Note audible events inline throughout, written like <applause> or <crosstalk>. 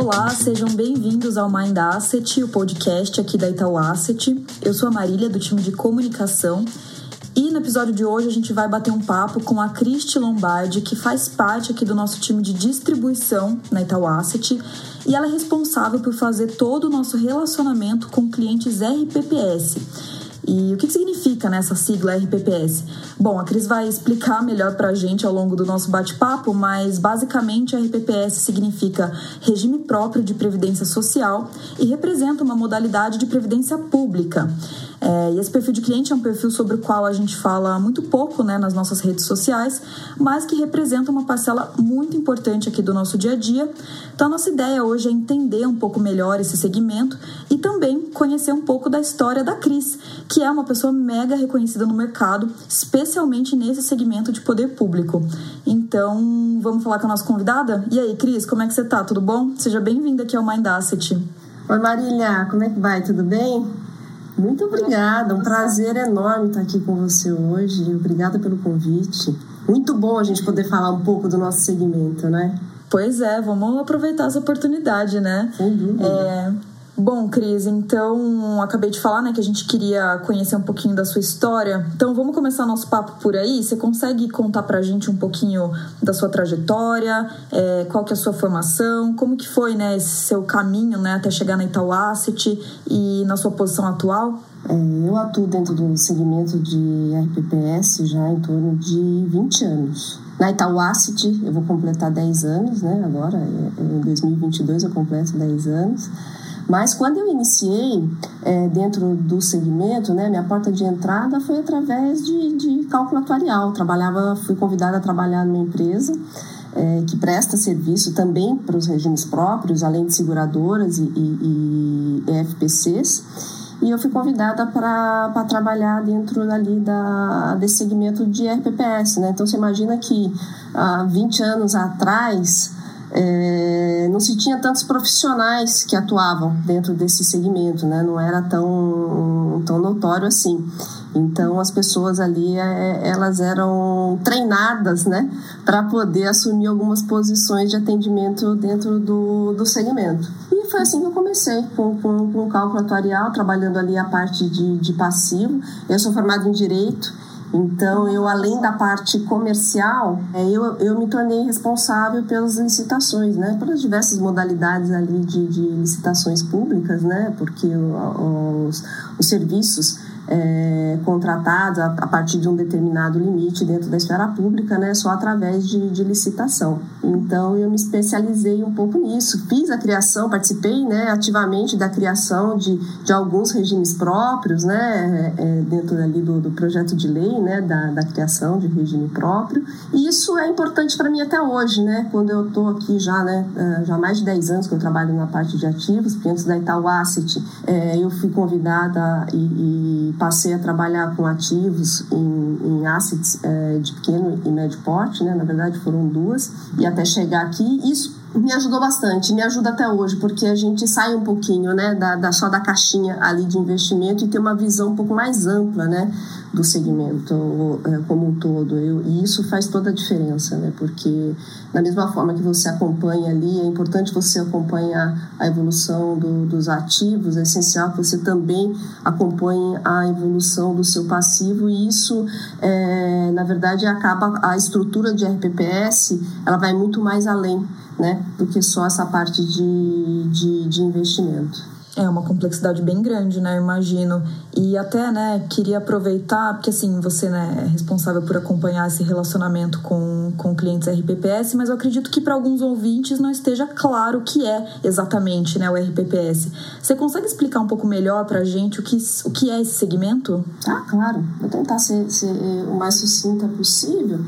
Olá, sejam bem-vindos ao Mind Asset, o podcast aqui da Itaú Asset. Eu sou a Marília, do time de comunicação. E no episódio de hoje a gente vai bater um papo com a Cristi Lombardi, que faz parte aqui do nosso time de distribuição na Itaú Asset. E ela é responsável por fazer todo o nosso relacionamento com clientes RPPS. E o que, significa né, essa sigla RPPS? Bom, a Cris vai explicar melhor para a gente ao longo do nosso bate-papo, mas basicamente a RPPS significa Regime Próprio de Previdência Social e representa uma modalidade de previdência pública. É, e esse perfil de cliente é um perfil sobre o qual a gente fala muito pouco né, nas nossas redes sociais, mas que representa uma parcela muito importante aqui do nosso dia a dia. Então, a nossa ideia hoje é entender um pouco melhor esse segmento e também conhecer um pouco da história da Cris, que é uma pessoa mega reconhecida no mercado, especialmente nesse segmento de poder público. Então, vamos falar com a nossa convidada? E aí, Cris, como é que você tá? Tudo bom? Seja bem-vinda aqui ao Mind Asset. Oi, Marília, como é que vai? Tudo bem? Muito obrigada, um prazer enorme estar aqui com você hoje. Obrigada pelo convite. Muito bom a gente poder falar um pouco do nosso segmento, né? Pois é, vamos aproveitar essa oportunidade, né? Sem dúvida. É, Bom, Cris, então acabei de falar né, que a gente queria conhecer um pouquinho da sua história. Então vamos começar nosso papo por aí. Você consegue contar pra gente um pouquinho da sua trajetória, é, qual que é a sua formação, como que foi né, esse seu caminho né, até chegar na Itaú Asset e na sua posição atual? É, eu atuo dentro do segmento de RPPS já em torno de 20 anos. Na Itaú Asset eu vou completar 10 anos, né? Agora, é, em 2022 eu completo 10 anos. Mas quando eu iniciei é, dentro do segmento, né, minha porta de entrada foi através de, de cálculo atuarial. Trabalhava, fui convidada a trabalhar numa empresa é, que presta serviço também para os regimes próprios, além de seguradoras e, e, e FPCs. E eu fui convidada para trabalhar dentro ali da, desse segmento de RPPS. Né? Então, você imagina que há 20 anos atrás é, não se tinha tantos profissionais que atuavam dentro desse segmento, né? não era tão, tão notório assim. Então as pessoas ali é, elas eram treinadas né? para poder assumir algumas posições de atendimento dentro do, do segmento. E foi assim que eu comecei, com, com, com cálculo atuarial, trabalhando ali a parte de, de passivo. Eu sou formada em Direito, então, eu, além da parte comercial, é, eu, eu me tornei responsável pelas licitações, né? Pelas diversas modalidades ali de, de licitações públicas, né? Porque os, os serviços é, contratados a, a, partir de um determinado limite dentro da esfera pública, né, só através de, de, licitação. Então, eu me especializei um pouco nisso. Fiz a criação, participei né, ativamente da criação de, de alguns regimes próprios, né, é, é dentro ali do, do, projeto de lei, né, da, da criação de regime próprio. E isso é importante para mim até hoje, né, quando eu estou aqui já, né, é, já há mais de 10 anos que eu trabalho na parte de ativos, porque antes da Itaú Asset é, eu fui convidada e, e passei a trabalhar com ativos em, em assets é, de pequeno e médio porte, né? na verdade foram duas, e até chegar aqui, isso me ajudou bastante, me ajuda até hoje, porque a gente sai um pouquinho né, da, da só da caixinha ali de investimento e ter uma visão um pouco mais ampla né, do segmento é, como um todo. Eu, e isso faz toda a diferença, né? Porque da mesma forma que você acompanha ali, é importante você acompanhar a evolução do, dos ativos, é essencial que você também acompanhe a evolução do seu passivo e isso, é, na verdade, acaba a estrutura de RPPS, ela vai muito mais além, né? Do que só essa parte de, de, de investimento. É uma complexidade bem grande, né? Eu imagino. E até, né, queria aproveitar, porque assim, você né, é responsável por acompanhar esse relacionamento com, com clientes RPPS, mas eu acredito que para alguns ouvintes não esteja claro o que é exatamente né, o RPPS. Você consegue explicar um pouco melhor para a gente o que, o que é esse segmento? Ah, claro. Vou tentar ser, ser o mais sucinta possível.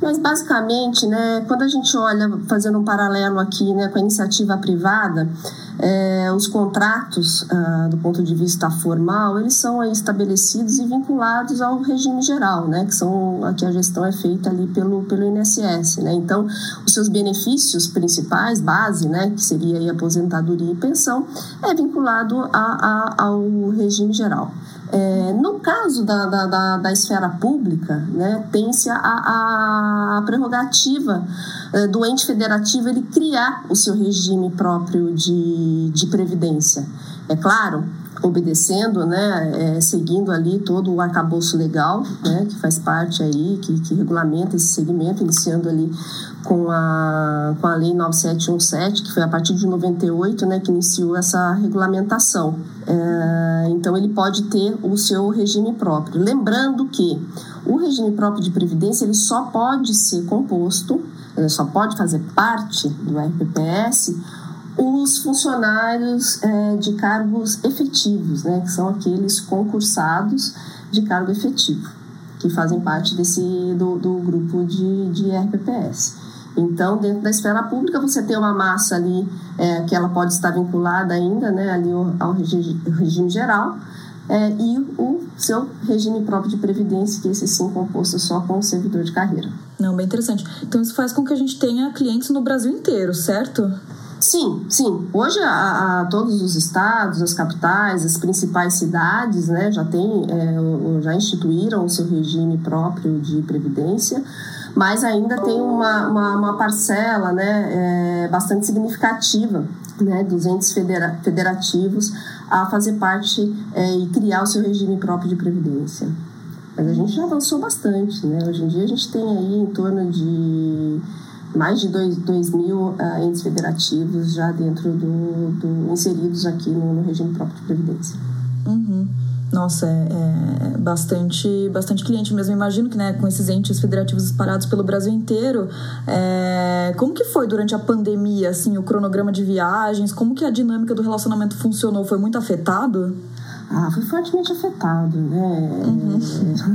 Mas basicamente, né, quando a gente olha, fazendo um paralelo aqui né, com a iniciativa privada, é, os contratos, ah, do ponto de vista formal, eles são estabelecidos e vinculados ao regime geral, né, que são aqui a gestão é feita ali pelo, pelo INSS. Né? Então, os seus benefícios principais, base, né, que seria a aposentadoria e pensão, é vinculado a, a, ao regime geral. É, no caso da, da, da, da, esfera pública, né, tem-se a, a, prerrogativa é, do ente federativo ele criar o seu regime próprio de, de previdência. É claro, obedecendo, né, é, seguindo ali todo o arcabouço legal, né, que faz parte aí, que, que regulamenta esse segmento, iniciando ali com a, com a Lei 9717, que foi a partir de 98, né, que iniciou essa regulamentação. É, então, ele pode ter o seu regime próprio. Lembrando que o regime próprio de previdência ele só pode ser composto, ele só pode fazer parte do RPPS os funcionários é, de cargos efetivos, né, que são aqueles concursados de cargo efetivo, que fazem parte desse do, do grupo de, de RPPS. Então, dentro da esfera pública, você tem uma massa ali é, que ela pode estar vinculada ainda né, ali ao, regime geral, é, e o seu regime próprio de previdência, que esse sim composto só com o servidor de carreira. Não, bem interessante. Então isso faz com que a gente tenha clientes no Brasil inteiro, certo? Sim, sim. Hoje a, a, todos os estados, as capitais, as principais cidades, né, já tem, é, já instituíram o seu regime próprio de previdência, mas ainda tem uma, uma, uma parcela, né, é, bastante significativa, né, dos entes federa federativos a fazer parte é, e criar o seu regime próprio de previdência. Mas a gente já avançou bastante, né? Hoje em dia a gente tem aí em torno de mais de 2 mil uh, entes federativos já dentro do, do inseridos aqui no, no, regime próprio de previdência. Uhum. Nossa, é, é, bastante, bastante cliente mesmo. Imagino que né, com esses entes federativos espalhados pelo Brasil inteiro, é, como que foi durante a pandemia, assim, o cronograma de viagens? Como que a dinâmica do relacionamento funcionou? Foi muito afetado? Ah, foi fortemente afetado, né? Uhum.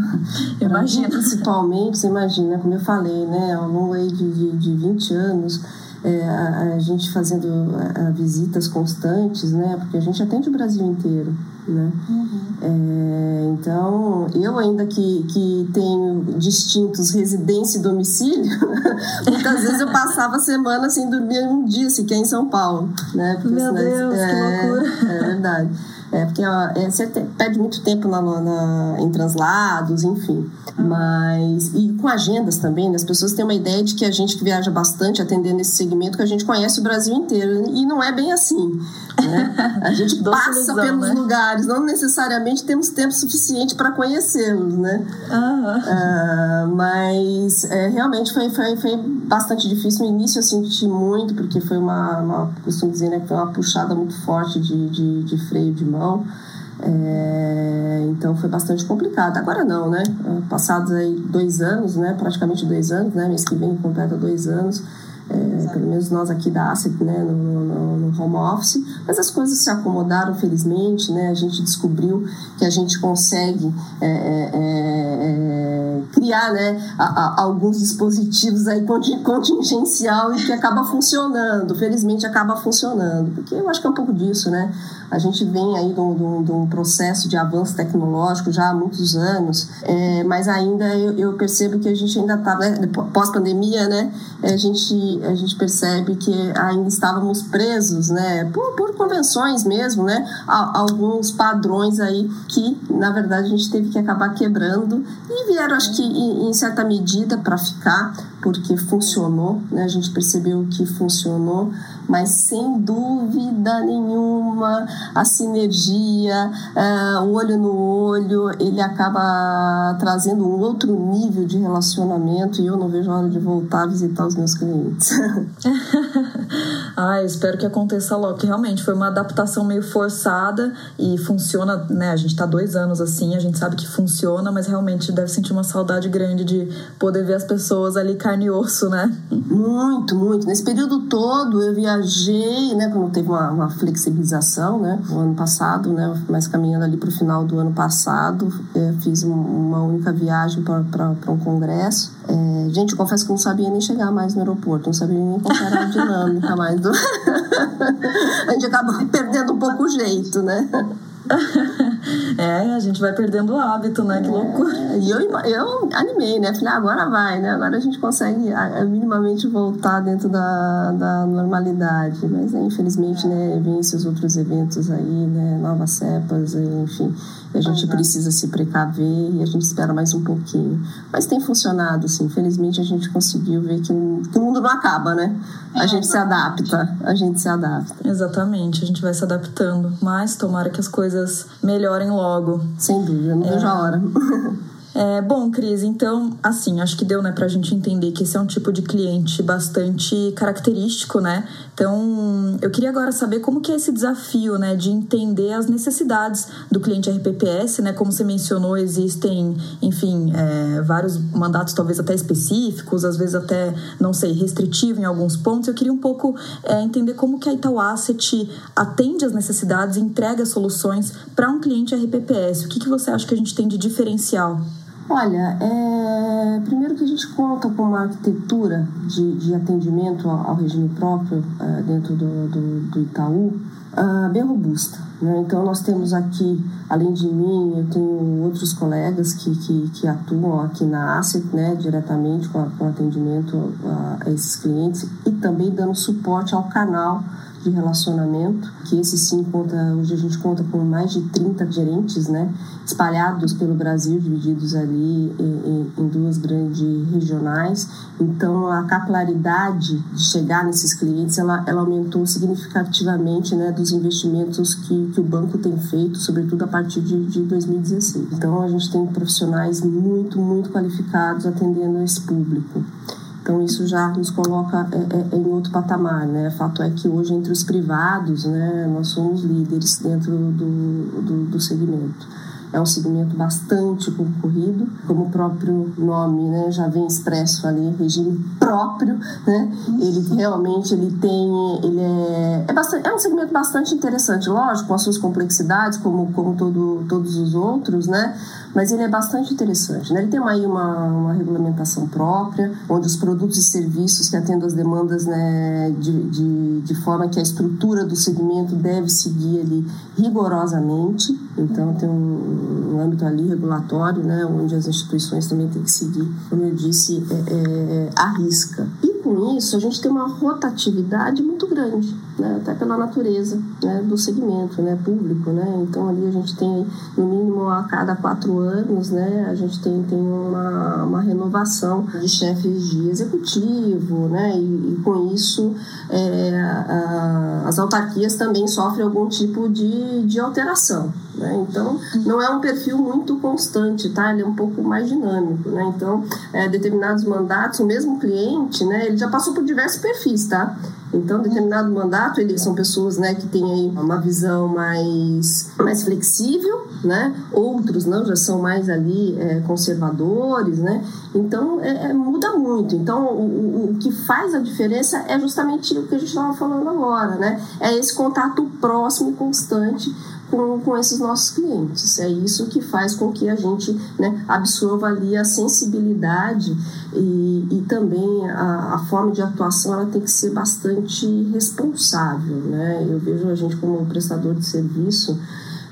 <laughs> Imagina. Principalmente, você imagina, como eu falei, né? Ao longo aí de, de, de 20 anos, é, a, a, gente fazendo a, a visitas constantes, né? Porque a gente atende o Brasil inteiro, né? Uhum. É, então, eu ainda que, que tenho distintos residência e domicílio, <laughs> muitas vezes eu passava a semana sem dormir um dia sequer em São Paulo, né? Porque, Meu Deus, é, que loucura! É verdade. É, porque é, você perde muito tempo na, na, em translados, enfim. Mas. E com agendas também, né? as pessoas têm uma ideia de que a gente que viaja bastante atendendo esse segmento, que a gente conhece o Brasil inteiro. E não é bem assim. Né? A gente passa ilusão, pelos né? lugares, não necessariamente temos tempo suficiente para conhecê-los, né? Ah, mas é, realmente foi, foi, foi bastante difícil. No início eu senti muito, porque foi uma, uma costumo dizer, né, que foi uma puxada muito forte de, de, de freio de mão. É, então foi bastante complicado. Agora não, né? Passados aí dois anos, né? Praticamente dois anos, né? Mês que vem completa dois anos. É, pelo menos nós aqui da ACET, né, no, no, no, home office, mas as coisas se acomodaram, felizmente, né, a gente descobriu que a gente consegue é, é, é criar, né, a, a, alguns dispositivos aí contingencial e que acaba funcionando, felizmente acaba funcionando, porque eu acho que é um pouco disso, né, a gente vem aí de um, de um processo de avanço tecnológico já há muitos anos, é, mas ainda eu, eu, percebo que a gente ainda está, né, pós-pandemia, né, a gente, a gente percebe que ainda estávamos presos, né, por, por convenções mesmo, né, a, alguns padrões aí que, na verdade, a gente teve que acabar quebrando e vieram, acho que, em, em certa medida para ficar, porque funcionou, né, a gente percebeu que funcionou, mas sem dúvida nenhuma a sinergia, uh, o olho no olho, ele acaba trazendo um outro nível de relacionamento e eu não vejo a hora de voltar a visitar os meus clientes. <laughs> ah, eu espero que aconteça logo, que realmente foi uma adaptação meio forçada e funciona, né? A gente está dois anos assim, a gente sabe que funciona, mas realmente deve sentir uma saudade grande de poder ver as pessoas ali carne e osso, né? Muito, muito. Nesse período todo eu viajei, né? Quando teve uma, uma flexibilização, né? No ano passado, né? Mas caminhando ali para o final do ano passado, é, fiz uma única viagem para um congresso. É, gente, confesso que não sabia nem chegar mais no aeroporto, não sabia nem qual era a dinâmica mais do. <laughs> a gente acaba perdendo um pouco o jeito, né? <laughs> É, a gente vai perdendo o hábito, né? Que é, loucura. E eu, eu animei, né? Falei, ah, agora vai, né? Agora a gente consegue minimamente voltar dentro da, da normalidade. Mas, né, infelizmente, né, vem esses outros eventos aí, né? Novas cepas, enfim. A gente precisa se precaver e a gente espera mais um pouquinho. Mas tem funcionado, assim. Infelizmente, a gente conseguiu ver que, o, que o mundo não acaba, né? A é, gente se adapta. A gente se adapta. Exatamente. A gente vai se adaptando. Mas tomara que as coisas melhorem logo. Sem dúvida. Não é. vejo a hora. <laughs> É, bom, Cris, então, assim, acho que deu, né, pra gente entender que esse é um tipo de cliente bastante característico, né? Então, eu queria agora saber como que é esse desafio, né, de entender as necessidades do cliente RPPS, né? Como você mencionou, existem, enfim, é, vários mandatos talvez até específicos, às vezes até, não sei, restritivo em alguns pontos. Eu queria um pouco é, entender como que a Itaú Asset atende às necessidades e entrega soluções para um cliente RPPS. O que, que você acha que a gente tem de diferencial? Olha, é, primeiro que a gente conta com uma arquitetura de, de atendimento ao, regime próprio é, dentro do, do, do Itaú uh, bem robusta. Né? Então, nós temos aqui, além de mim, eu tenho outros colegas que, que, que atuam aqui na Asset, né, diretamente com, a, com atendimento a esses clientes e também dando suporte ao canal de relacionamento, que esse sim conta, hoje a gente conta com mais de 30 gerentes, né, espalhados pelo Brasil, divididos ali em, em, duas grandes regionais. Então, a capilaridade de chegar nesses clientes, ela, ela aumentou significativamente, né, dos investimentos que, que o banco tem feito, sobretudo a partir de, de 2016. Então, a gente tem profissionais muito, muito qualificados atendendo esse público. Então isso já nos coloca é, é, em outro patamar, né? Fato é que hoje entre os privados, né, nós somos líderes dentro do, do, do segmento. É um segmento bastante concorrido, como o próprio nome né, já vem expresso ali, regime próprio, né? Ele realmente ele tem, ele é, é, bastante, é um segmento bastante interessante, lógico, com as suas complexidades, como, como todo, todos os outros, né? Mas ele é bastante interessante. Né? Ele tem aí uma, uma regulamentação própria, onde os produtos e serviços que atendem as demandas né, de, de, de forma que a estrutura do segmento deve seguir ali rigorosamente. Então, tem um, um âmbito ali regulatório, né, onde as instituições também têm que seguir, como eu disse, é, é, a risca. E com isso, a gente tem uma rotatividade muito grande, né? até pela natureza né? do segmento né? público. Né? Então, ali a gente tem, no mínimo, a cada quatro anos, né? a gente tem, tem uma, uma renovação de chefes de executivo, né? e, e com isso, é, a, as autarquias também sofrem algum tipo de, de alteração. Né? Então, não é um perfil muito constante, tá? ele é um pouco mais dinâmico. Né? Então, é, determinados mandatos, o mesmo cliente, né? ele já passou por diversos perfis, tá? Então, determinado mandato, eles são pessoas, né, que têm aí uma visão mais, mais flexível, né? Outros não, já são mais ali é, conservadores, né? Então, é, é, muda muito. Então, o, o, que faz a diferença é justamente o que a gente estava falando agora, né? É esse contato próximo e constante com, com esses nossos clientes. É isso que faz com que a gente né, absorva ali a sensibilidade e, e também a, a, forma de atuação ela tem que ser bastante responsável. Né? Eu vejo a gente como prestador de serviço,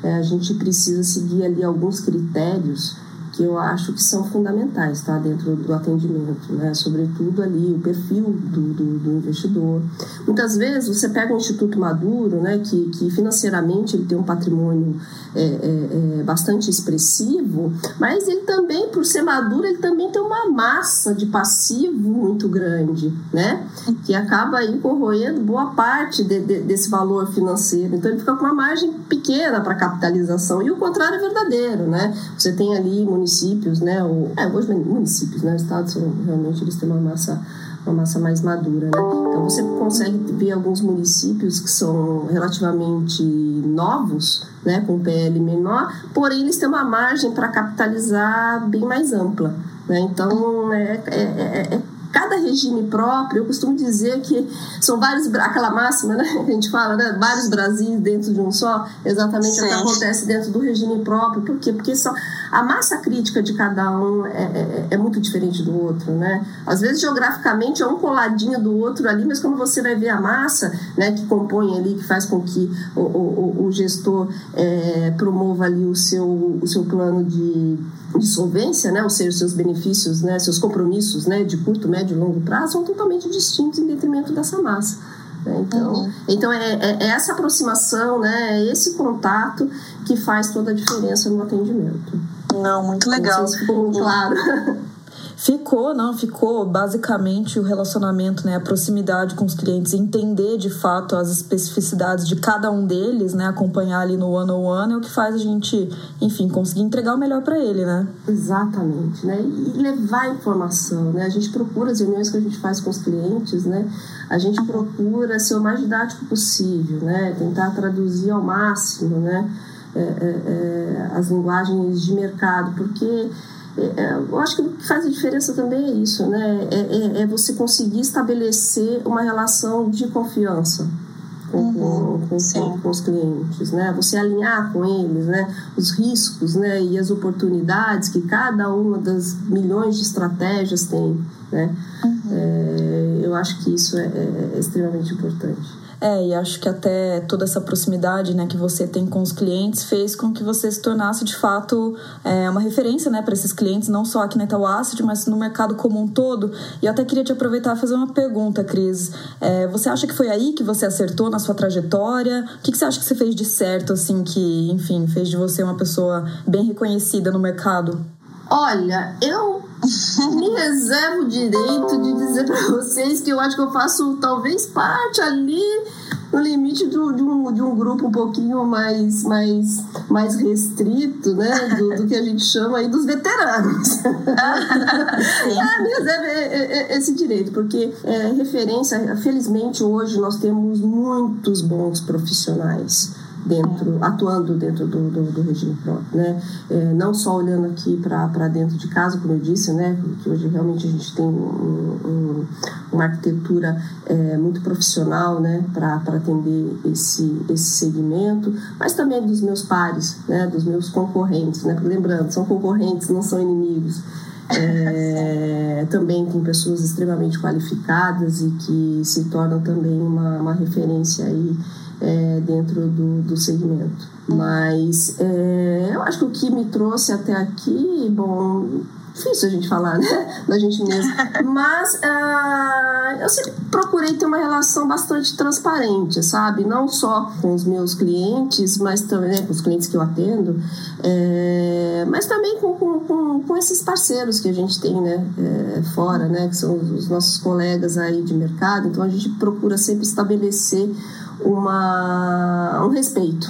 é, a gente precisa seguir ali alguns critérios que eu acho que são fundamentais tá, dentro do atendimento, né? sobretudo ali o perfil do, do, do, investidor. Muitas vezes você pega um instituto maduro, né, que, que financeiramente ele tem um patrimônio é, é, é bastante expressivo, mas ele também, por ser maduro, ele também tem uma massa de passivo muito grande, né? que acaba aí corroendo boa parte de, de, desse valor financeiro. Então ele fica com uma margem pequena para capitalização, e o contrário é verdadeiro. Né? Você tem ali municípios, né? Ou, é, hoje municípios, né? Estados realmente eles têm uma massa uma massa mais madura, né? Então você consegue ver alguns municípios que são relativamente novos, né, com PL menor, porém eles têm uma margem para capitalizar bem mais ampla, né? Então é, é, é, é cada regime próprio, eu costumo dizer que são vários, aquela máxima, né, <laughs> que a gente fala, né, vários Brasis dentro de um só, exatamente Sim. o que acontece dentro do regime próprio. Por quê? Porque só, a massa crítica de cada um é, é, é, muito diferente do outro, né? Às vezes, geograficamente, é um coladinho do outro ali, mas quando você vai ver a massa, né, que compõe ali, que faz com que o, o, o gestor é, promova ali o seu, o seu plano de, de solvência, né, ou seja, os seus benefícios, né, seus compromissos né, de curto, médio e longo prazo são totalmente distintos em detrimento dessa massa. Né? Então, uhum. então é, é, é, essa aproximação, né, é esse contato que faz toda a diferença no atendimento. Não, muito legal. Não se ficou muito claro. <laughs> Ficou, não, ficou basicamente o relacionamento, né, a proximidade com os clientes, entender de fato as especificidades de cada um deles, né, acompanhar ali no one on one é o que faz a gente, enfim, conseguir entregar o melhor para ele, né? Exatamente, né? E levar informação, né? A gente procura as reuniões que a gente faz com os clientes, né? A gente procura ser o mais didático possível, né? Tentar traduzir ao máximo, né? É, é, é, as linguagens de mercado, porque eu acho que o que faz a diferença também é isso, né? É, é, é você conseguir estabelecer uma relação de confiança com, uhum, com, com, com, os clientes, né? Você alinhar com eles, né? Os riscos, né? E as oportunidades que cada uma das milhões de estratégias tem, né? Uhum. É, eu acho que isso é, é extremamente importante. É, e acho que até toda essa proximidade né, que você tem com os clientes fez com que você se tornasse de fato é, uma referência né, para esses clientes, não só aqui na Itaú Asset, mas no mercado como um todo. E eu até queria te aproveitar e fazer uma pergunta, Cris. É, você acha que foi aí que você acertou na sua trajetória? O que, que você acha que você fez de certo, assim, que, enfim, fez de você uma pessoa bem reconhecida no mercado? Olha, eu me reservo o direito de dizer para vocês que eu acho que eu faço talvez parte ali no limite do, de, um, de um grupo um pouquinho mais, mais, mais restrito, né? Do, do que a gente chama aí dos veteranos. é, me reservo esse direito, porque é, referência, felizmente hoje nós temos muitos bons profissionais dentro, atuando dentro do, do, do regime próprio, né? É, não só olhando aqui para dentro de casa, como eu disse, né? Que hoje realmente a gente tem um, um, uma arquitetura é, muito profissional, né? Para atender esse, esse segmento, mas também dos meus pares, né? Dos meus concorrentes, né? Porque, lembrando, são concorrentes, não são inimigos. É, <laughs> também tem pessoas extremamente qualificadas e que se tornam também uma, uma referência aí é, dentro do, do segmento. Mas é, eu acho que o que me trouxe até aqui, bom, difícil a gente falar, né? <laughs> Da gente mesmo. Mas uh, eu sempre procurei ter uma relação bastante transparente, sabe? Não só com os meus clientes, mas também né, com os clientes que eu atendo, é, mas também com, com, com, esses parceiros que a gente tem, né? É, fora, né? Que são os nossos colegas aí de mercado. Então a gente procura sempre estabelecer uma, um respeito,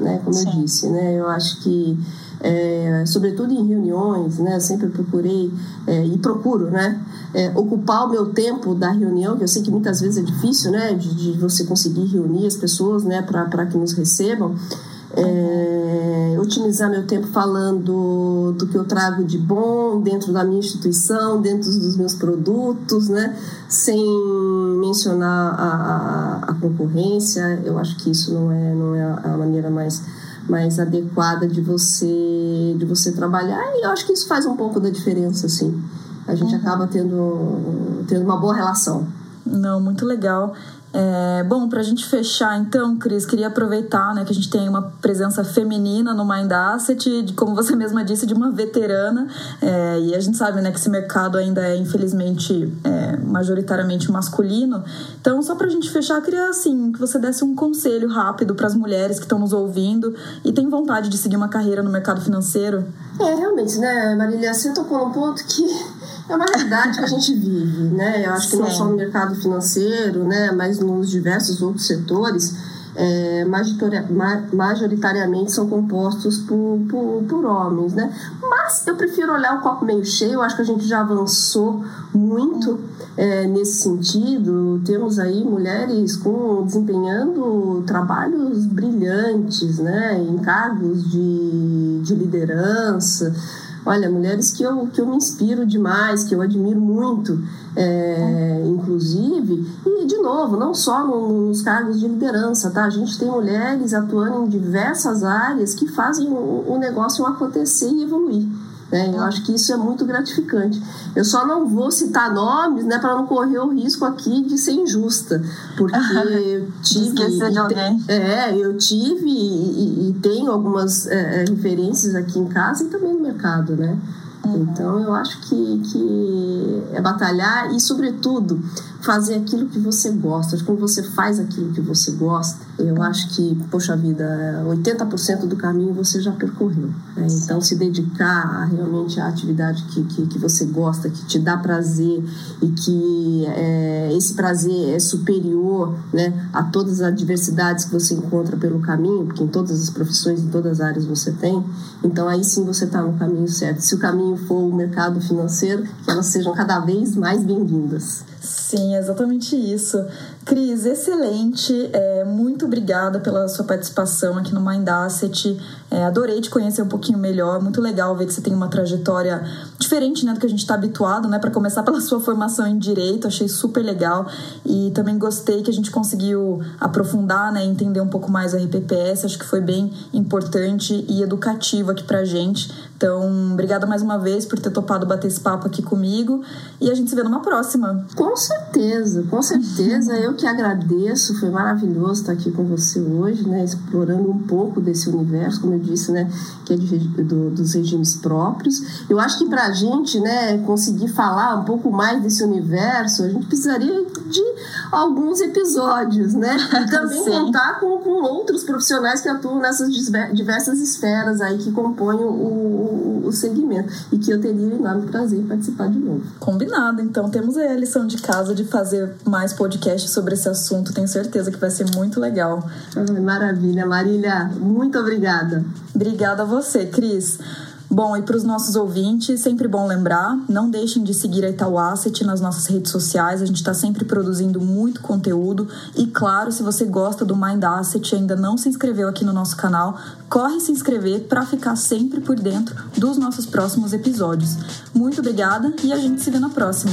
né? Como Sim. eu disse, né? Eu acho que é, sobretudo em reuniões, né? Eu sempre procurei é, e procuro, né? É, ocupar o meu tempo da reunião, que eu sei que muitas vezes é difícil, né? De, de você conseguir reunir as pessoas, né? Para que nos recebam é, otimizar meu tempo falando do que eu trago de bom dentro da minha instituição, dentro dos meus produtos, né? sem mencionar a, a, a concorrência. Eu acho que isso não é, não é a maneira mais, mais adequada de você, de você trabalhar e eu acho que isso faz um pouco da diferença, sim. A gente uhum. acaba tendo, tendo uma boa relação. Não, muito legal. É, bom, para a gente fechar então, Cris, queria aproveitar né, que a gente tem uma presença feminina no Mind Asset, de, como você mesma disse, de uma veterana, é, e a gente sabe né, que esse mercado ainda é, infelizmente, é, majoritariamente masculino. Então, só para a gente fechar, queria assim, que você desse um conselho rápido para as mulheres que estão nos ouvindo e têm vontade de seguir uma carreira no mercado financeiro. É, realmente, né, Marília, você tocou num ponto que é uma realidade que a gente vive, né? Eu acho que Sim. não só no mercado financeiro, né, mas nos diversos outros setores, é, majoritariamente são compostos por, por, por, homens, né? Mas eu prefiro olhar o copo meio cheio, eu acho que a gente já avançou muito é, nesse sentido. Temos aí mulheres com, desempenhando trabalhos brilhantes, né? Em cargos de, de liderança, Olha, mulheres que eu, que eu me inspiro demais, que eu admiro muito, é, inclusive, e de novo, não só nos cargos de liderança, tá? A gente tem mulheres atuando em diversas áreas que fazem o, o negócio acontecer e evoluir. Né? Eu acho que isso é muito gratificante. Eu só não vou citar nomes né, para não correr o risco aqui de ser injusta, porque <laughs> eu tive. Esquecer de alguém. É, eu tive e, e, e tenho algumas é, é, referências aqui em casa e também no mercado, né? Uhum. Então eu acho que, que é batalhar e, sobretudo, fazer aquilo que você gosta. Quando você faz aquilo que você gosta, eu acho que, poxa vida, 80% do caminho você já percorreu. Né? Então, se dedicar realmente à atividade que, que, que, você gosta, que te dá prazer e que é, esse prazer é superior né, a todas as adversidades que você encontra pelo caminho, porque em todas as profissões, em todas as áreas você tem, então aí sim você está no caminho certo. Se o caminho for o mercado financeiro, que elas sejam cada vez mais bem-vindas. Sim, exatamente isso. Cris, excelente. É, muito obrigada pela sua participação aqui no Mind Asset. É, adorei te conhecer um pouquinho melhor. Muito legal ver que você tem uma trajetória diferente né, do que a gente está habituado, né? Para começar <laughs> pela sua formação em direito, achei super legal. E também gostei que a gente conseguiu aprofundar, né? Entender um pouco mais a RPPS. Acho que foi bem importante e educativo aqui pra gente. Então, obrigada mais uma vez por ter topado bater esse papo aqui comigo. E a gente se vê numa próxima. Com certeza, com certeza. <laughs> Eu que agradeço. Foi maravilhoso estar aqui com você hoje, né? Explorando um pouco desse universo, como eu disse, né? Que é de, do, dos regimes próprios. Eu acho que para a gente, né? Conseguir falar um pouco mais desse universo, a gente precisaria de alguns episódios, né? E <laughs> também contar com, com outros profissionais que atuam nessas diversas esferas aí que compõem o o, segmento. E que eu teria um enorme prazer em participar de novo. Combinado. Então temos aí a lição de casa de fazer mais podcasts sobre esse assunto. Tenho certeza que vai ser muito legal. Maravilha, Marília. Muito obrigada. Obrigada a você, Cris. Bom, e para os nossos ouvintes, sempre bom lembrar, não deixem de seguir a Itaú Asset nas nossas redes sociais, a gente está sempre produzindo muito conteúdo. E claro, se você gosta do Mind Asset e ainda não se inscreveu aqui no nosso canal, corre se inscrever para ficar sempre por dentro dos nossos próximos episódios. Muito obrigada e a gente se vê na próxima.